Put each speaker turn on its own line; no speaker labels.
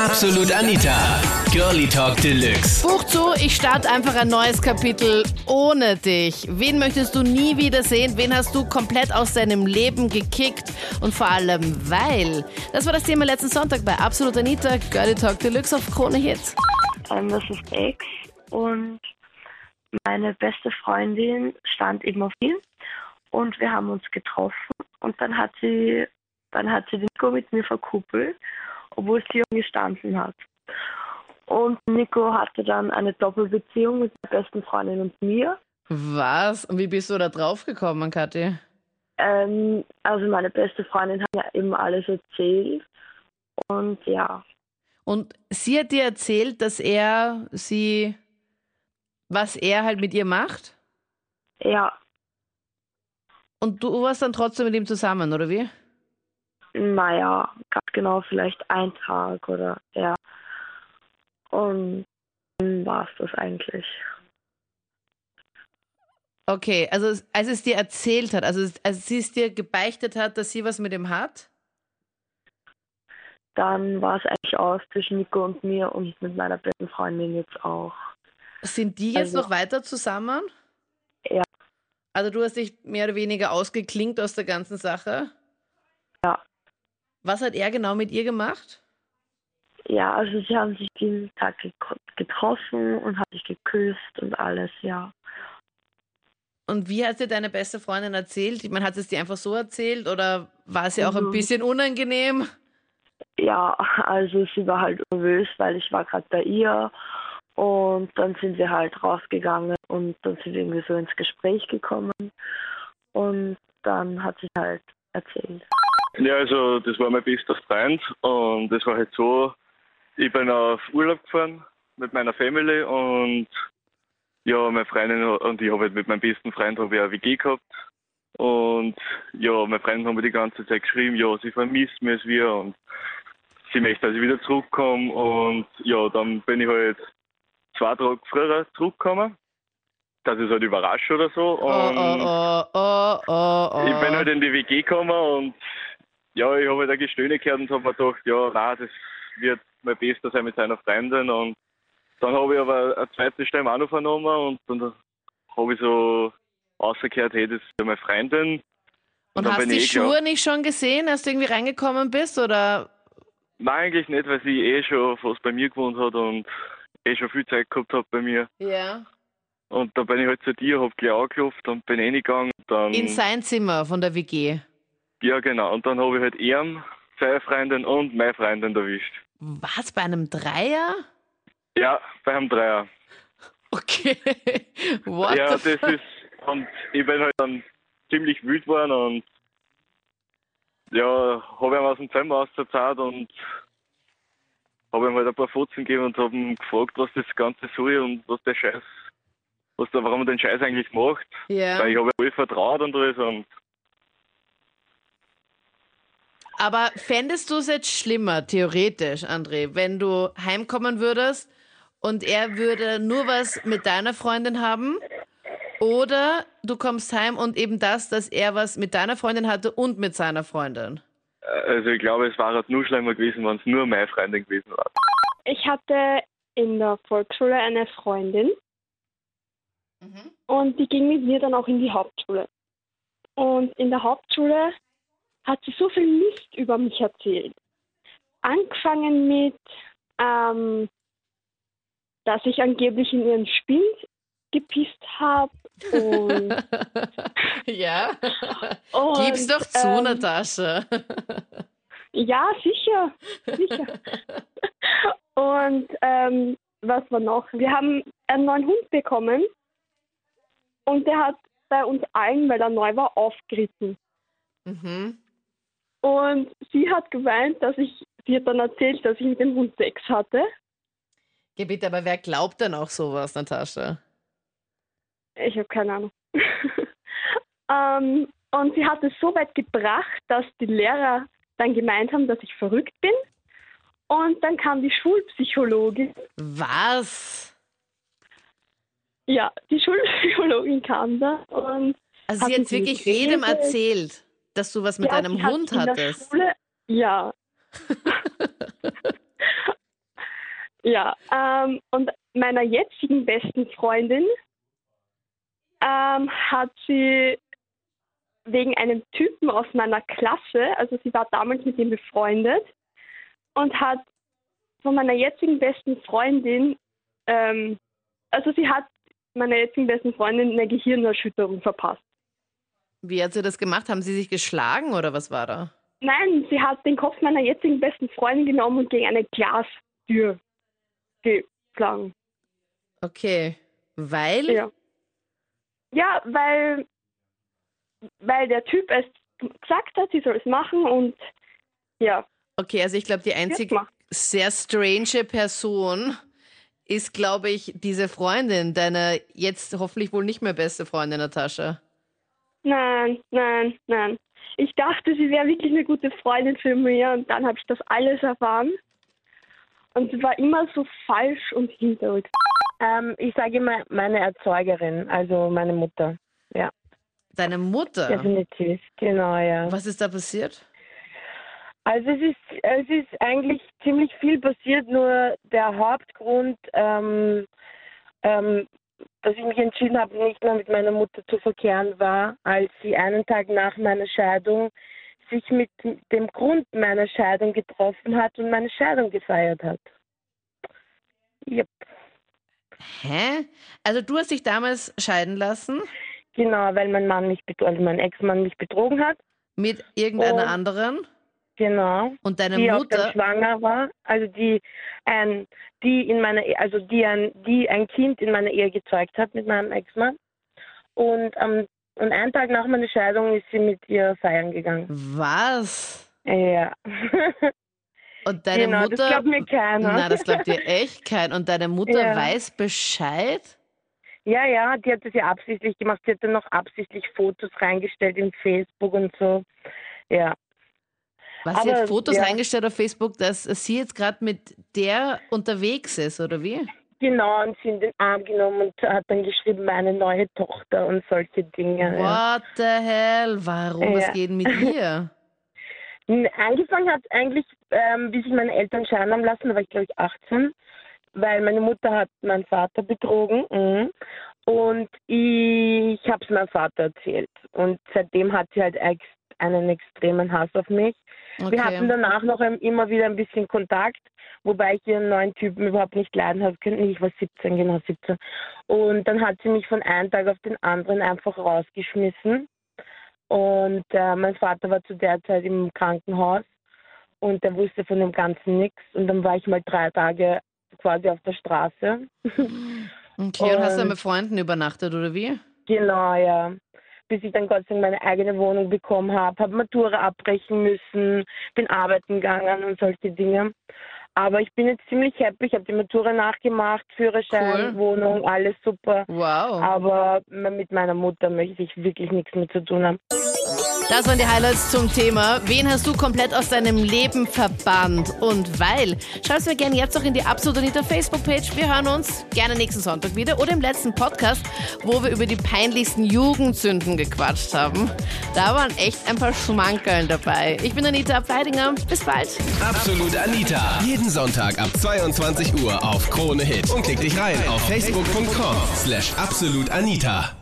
Absolut Anita. Girlie Talk Deluxe.
Buch zu, ich starte einfach ein neues Kapitel ohne dich. Wen möchtest du nie wieder sehen? Wen hast du komplett aus deinem Leben gekickt? Und vor allem, weil. Das war das Thema letzten Sonntag bei Absolut Anita. Girlie Talk Deluxe auf Krone Hits.
Ähm, das ist Ex und meine beste Freundin stand eben auf ihn und wir haben uns getroffen und dann hat sie dann hat sie den Nico mit mir verkuppelt, obwohl sie gestanden hat. Und Nico hatte dann eine Doppelbeziehung mit der besten Freundin und mir.
Was? Und wie bist du da drauf gekommen, Kathi?
Ähm, also meine beste Freundin hat mir eben alles erzählt und ja.
Und sie hat dir erzählt, dass er sie, was er halt mit ihr macht?
Ja,
Und du warst dann trotzdem mit ihm zusammen, oder wie?
Naja, ganz genau vielleicht ein Tag oder ja. Und dann war es das eigentlich.
Okay, also als es dir erzählt hat, also als sie es dir gebeichtet hat, dass sie was mit ihm hat?
Dann war es eigentlich aus zwischen Nico und mir und mit meiner besten Freundin jetzt auch.
Sind die jetzt
Also-
noch weiter zusammen?
Ja.
Also du hast dich mehr oder weniger ausgeklinkt aus der ganzen Sache? Was hat er genau mit ihr gemacht?
Ja, also sie haben sich diesen Tag getroffen und haben sich geküsst und alles, ja.
Und wie hat dir deine beste Freundin erzählt? Ich meine, hat sie es dir einfach so erzählt oder war es ihr auch ein
Mhm.
bisschen unangenehm?
Ja, also sie war halt nervös, weil ich war gerade bei ihr und dann sind wir halt rausgegangen und dann sind wir irgendwie so ins Gespräch gekommen und dann hat sie halt erzählt.
Ja, also das war mein bester Freund und es war halt so, ich bin auf Urlaub gefahren mit meiner Family und ja, meine Freundin und ich habe halt mit meinem besten Freund habe ich eine WG gehabt und ja, meine Freundin haben mir die ganze Zeit geschrieben, ja, sie vermisst mich wie und sie möchte, dass ich wieder zurückkomme und ja, dann bin ich halt zwei Tage früher zurückgekommen, dass ich es halt überrasche oder so
Oh,
und
oh, oh, oh, oh, oh.
ich bin halt in die WG gekommen und ja, ich habe halt ein Gestöhne gehört und habe mir gedacht, ja, nein, das wird mein Bester sein mit seiner Freundin. Und dann habe ich aber eine zweite Stimme auch noch vernommen und dann habe ich so rausgehört, hey, das ist meine Freundin.
Und
dann
hast
bin
die
eh
Schuhe
klar-
nicht schon gesehen, als du irgendwie reingekommen bist? Oder
Nein, eigentlich nicht, weil sie eh schon fast bei mir gewohnt hat und eh schon viel Zeit gehabt hat bei mir.
ja.
Und dann bin ich halt zu dir, habe gleich angeklopft und bin reingegangen. Dann,
in sein Zimmer von der WG?
ja, genau. Und dann habe ich halt ihm, seine Freundin und meine Freundin erwischt.
Was, bei einem Dreier?
Ja, bei einem Dreier.
Okay. What
ja, das ist. Und ich bin halt dann ziemlich wütend geworden und ja, habe ihm aus dem Zimmer ausgezahlt und habe ihm halt ein paar Fotzen gegeben und habe ihn gefragt, was das Ganze soll und was der Scheiß, was der, warum er den Scheiß eigentlich macht.
Ja.
Weil ich habe ihm voll vertraut und alles und
Aber fändest du es jetzt schlimmer, theoretisch, André, wenn du heimkommen würdest und er würde nur was mit deiner Freundin haben? Oder du kommst heim und eben das, dass er was mit deiner Freundin hatte und mit seiner Freundin?
also ich glaube, es war halt nur schlimmer gewesen, wenn es nur meine Freundin gewesen war.
Ich hatte in der Volksschule eine Freundin und die ging mit mir dann auch in die Hauptschule. Und in der Hauptschule hat sie so viel Mist über mich erzählt. Angefangen mit, ähm, dass ich angeblich in ihren Spind gepisst habe. Und,
ja.
und,
Gib's doch zu,
ähm,
Natascha.
Ja, sicher. sicher. Und ähm, was war noch? Wir haben einen neuen Hund bekommen und der hat bei uns allen, weil er neu war, aufgeritten.
Mhm.
Und sie hat geweint, dass ich, sie hat dann erzählt, dass ich mit dem Hund Sex hatte.
Geh bitte, aber wer glaubt denn auch sowas, Natascha?
Ich habe keine Ahnung. ähm, und sie hat es so weit gebracht, dass die Lehrer dann gemeint haben, dass ich verrückt bin. Und dann kam die Schulpsychologin
Was?
Ja, die Schulpsychologin kam da und
Also sie hat wirklich jedem erzählt, dass du was mit
ja,
einem
sie hat
Hund hattest.
Schule, ja. Ja, ähm, und meiner jetzigen besten Freundin ähm, hat sie wegen einem Typen aus meiner Klasse, also sie war damals mit ihm befreundet und hat von meiner jetzigen besten Freundin, ähm, also sie hat meiner jetzigen besten Freundin eine Gehirnerschütterung verpasst.
Wie hat sie das gemacht? Haben sie sich geschlagen oder was war da?
Nein, sie hat den Kopf meiner jetzigen besten Freundin genommen und gegen eine Glastür geschlagen.
Okay. Weil?
Ja. Ja, weil, weil der Typ es gesagt hat, sie soll es machen und ja.
Okay, also ich glaube, die einzige sehr strange Person ist, glaube ich, diese Freundin, deine jetzt hoffentlich wohl nicht mehr beste Freundin, Natascha.
Nein, nein, nein. Ich dachte, sie wäre wirklich eine gute Freundin für mich und dann habe ich das alles erfahren. Und sie war immer so falsch und hinterrücks.
Ähm, ich sage immer meine Erzeugerin, also meine Mutter. Ja,
Deine Mutter?
definitiv. Genau, ja.
Was ist da passiert?
Also es ist, es ist eigentlich ziemlich viel passiert, nur der Hauptgrund, ähm, ähm, dass ich mich entschieden habe, nicht mehr mit meiner Mutter zu verkehren, war, als sie einen Tag nach meiner Scheidung sich mit dem Grund meiner Scheidung getroffen hat und meine Scheidung gefeiert hat. Yep.
Hä? Also du hast dich damals scheiden lassen
Genau, weil mein Mann mich, also mein Ex-Mann mich betrogen hat.
mit irgendeiner
Und-
anderen
Genau.
und deine
die
Mutter.
schwanger war, also die ein, die in meiner, E- also die ein, die ein Kind in meiner Ehe gezeugt hat mit meinem Ex-Mann. Und am und einen Tag nach meiner Scheidung ist sie mit ihr feiern gegangen.
Was?
Ja.
Und deine
genau,
Mutter.
das glaubt mir keiner.
Na, das glaubt dir echt kein. Und deine Mutter
Ja.
weiß Bescheid?
Ja, ja, die hat das ja absichtlich gemacht. Sie hat dann noch absichtlich Fotos reingestellt in Facebook und so. Ja.
Was sie hat Fotos
ja.
reingestellt auf Facebook, dass sie jetzt gerade mit der unterwegs ist, oder wie?
Genau, und sie in den Arm genommen und hat dann geschrieben, meine neue Tochter und solche Dinge. Ja.
What the hell? Warum? Was
Ja.
geht mit ihr?
Angefangen hat eigentlich, ähm, wie sich meine Eltern scheiden haben lassen, da war ich glaube ich 18, weil meine Mutter hat meinen Vater betrogen mhm. und ich habe es meinem Vater erzählt. Und seitdem hat sie halt einen extremen Hass auf mich. Wir hatten
Okay.
danach noch immer wieder ein bisschen Kontakt, wobei ich ihren neuen Typen überhaupt nicht leiden habe können. Ich war 17, genau 17. Und dann hat sie mich von einem Tag auf den anderen einfach rausgeschmissen. Und äh, mein Vater war zu der Zeit im Krankenhaus und der wusste von dem Ganzen nichts. Und dann war ich mal drei Tage quasi auf der Straße.
Okay, und hast du dann
Und-
mit Freunden übernachtet, oder wie?
Genau, ja. Bis ich dann Gott sei Dank meine eigene Wohnung bekommen habe, habe Matura abbrechen müssen, bin arbeiten gegangen und solche Dinge. Aber ich bin jetzt ziemlich happy. Ich habe die Matura nachgemacht, Führerschein,
Cool.
Wohnung, alles super.
Wow.
Aber mit meiner Mutter möchte ich wirklich nichts mehr zu tun haben.
Das waren die Highlights zum Thema. Wen hast du komplett aus deinem Leben verbannt und weil? Schau es mir gerne jetzt auch in die Absolut Anita Facebook-Page. Wir hören uns gerne nächsten Sonntag wieder oder im letzten Podcast, wo wir über die peinlichsten Jugendsünden gequatscht haben. Da waren echt ein paar Schmankerln dabei. Ich bin Anita Ableidinger. Bis bald.
Absolut Anita. Jeden Sonntag ab 22 Uhr auf Krone Hit. Und klick dich rein auf facebook.com slash absolutanita.